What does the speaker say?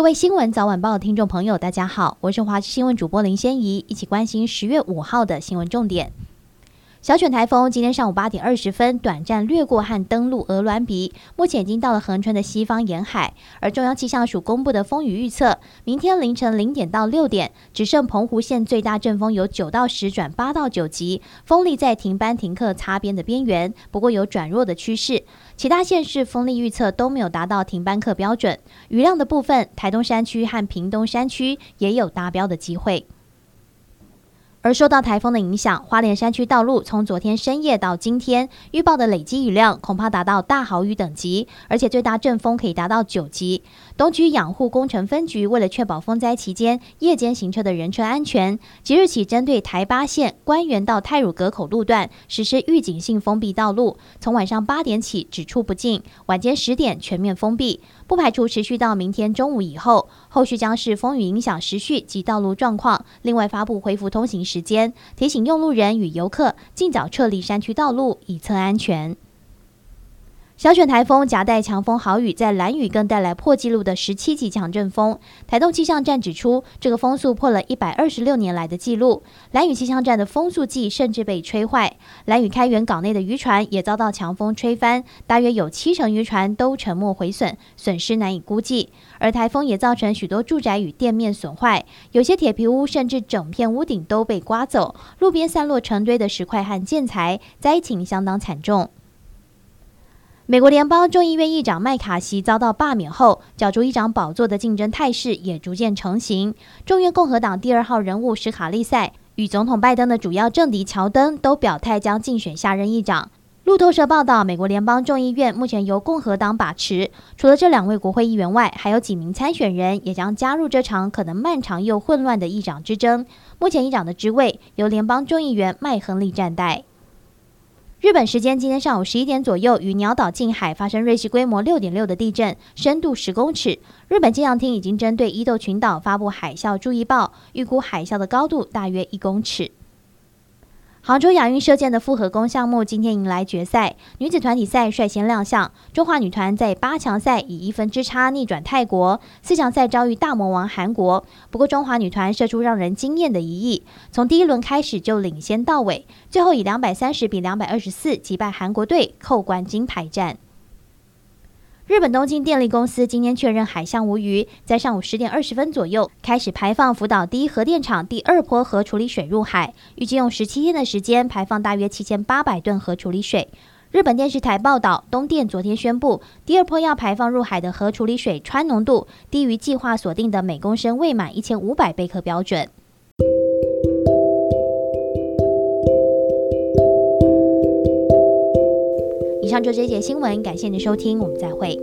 各位新闻早晚报的听众朋友，大家好，我是华视新闻主播林仙怡，一起关心十月五号的新闻重点。小犬台风今天上午八点二十分短暂掠过和登陆鹅銮鼻，目前已经到了恒春的西方沿海。而中央气象署公布的风雨预测，明天凌晨零点到六点，只剩澎湖县最大阵风有九到十转八到九级，风力在停班停课擦边的边缘，不过有转弱的趋势。其他县市风力预测都没有达到停班课标准。雨量的部分，台东山区和屏东山区也有达标的机会。而受到台风的影响，花莲山区道路从昨天深夜到今天预报的累积雨量恐怕达到大豪雨等级，而且最大阵风可以达到九级。东区养护工程分局为了确保风灾期间夜间行车的人车安全，即日起针对台八线关原到太鲁阁口路段实施预警性封闭道路，从晚上八点起只出不进，晚间十点全面封闭，不排除持续到明天中午以后。后续将视风雨影响时序及道路状况，另外发布恢复通行时间，提醒用路人与游客尽早撤离山区道路，以测安全。小犬台风夹带强风豪雨，在兰屿更带来破纪录的十七级强阵风。台东气象站指出，这个风速破了一百二十六年来的纪录。兰屿气象站的风速计甚至被吹坏，兰屿开元港内的渔船也遭到强风吹翻，大约有七成渔船都沉没毁损，损失难以估计。而台风也造成许多住宅与店面损坏，有些铁皮屋甚至整片屋顶都被刮走，路边散落成堆的石块和建材，灾情相当惨重。美国联邦众议院议长麦卡锡遭到罢免后，角逐议长宝座的竞争态势也逐渐成型。众院共和党第二号人物史卡利塞与总统拜登的主要政敌乔登都表态将竞选下任议长。路透社报道，美国联邦众议院目前由共和党把持，除了这两位国会议员外，还有几名参选人也将加入这场可能漫长又混乱的议长之争。目前议长的职位由联邦众议员麦亨利暂代。日本时间今天上午十一点左右，与鸟岛近海发生芮氏规模六点六的地震，深度十公尺。日本气象厅已经针对伊豆群岛发布海啸注意报，预估海啸的高度大约一公尺。杭州亚运射箭的复合弓项目今天迎来决赛，女子团体赛率先亮相，中华女团在八强赛以一分之差逆转泰国，四强赛遭遇大魔王韩国。不过中华女团射出让人惊艳的一役，从第一轮开始就领先到尾，最后以两百三十比两百二十四击败韩国队，扣冠金牌战。日本东京电力公司今天确认海象无虞，在上午十点二十分左右开始排放福岛第一核电厂第二波核处理水入海，预计用十七天的时间排放大约七千八百吨核处理水。日本电视台报道，东电昨天宣布，第二波要排放入海的核处理水氚浓度低于计划锁定的每公升未满一千五百贝克标准。以上就这些新闻，感谢您的收听，我们再会。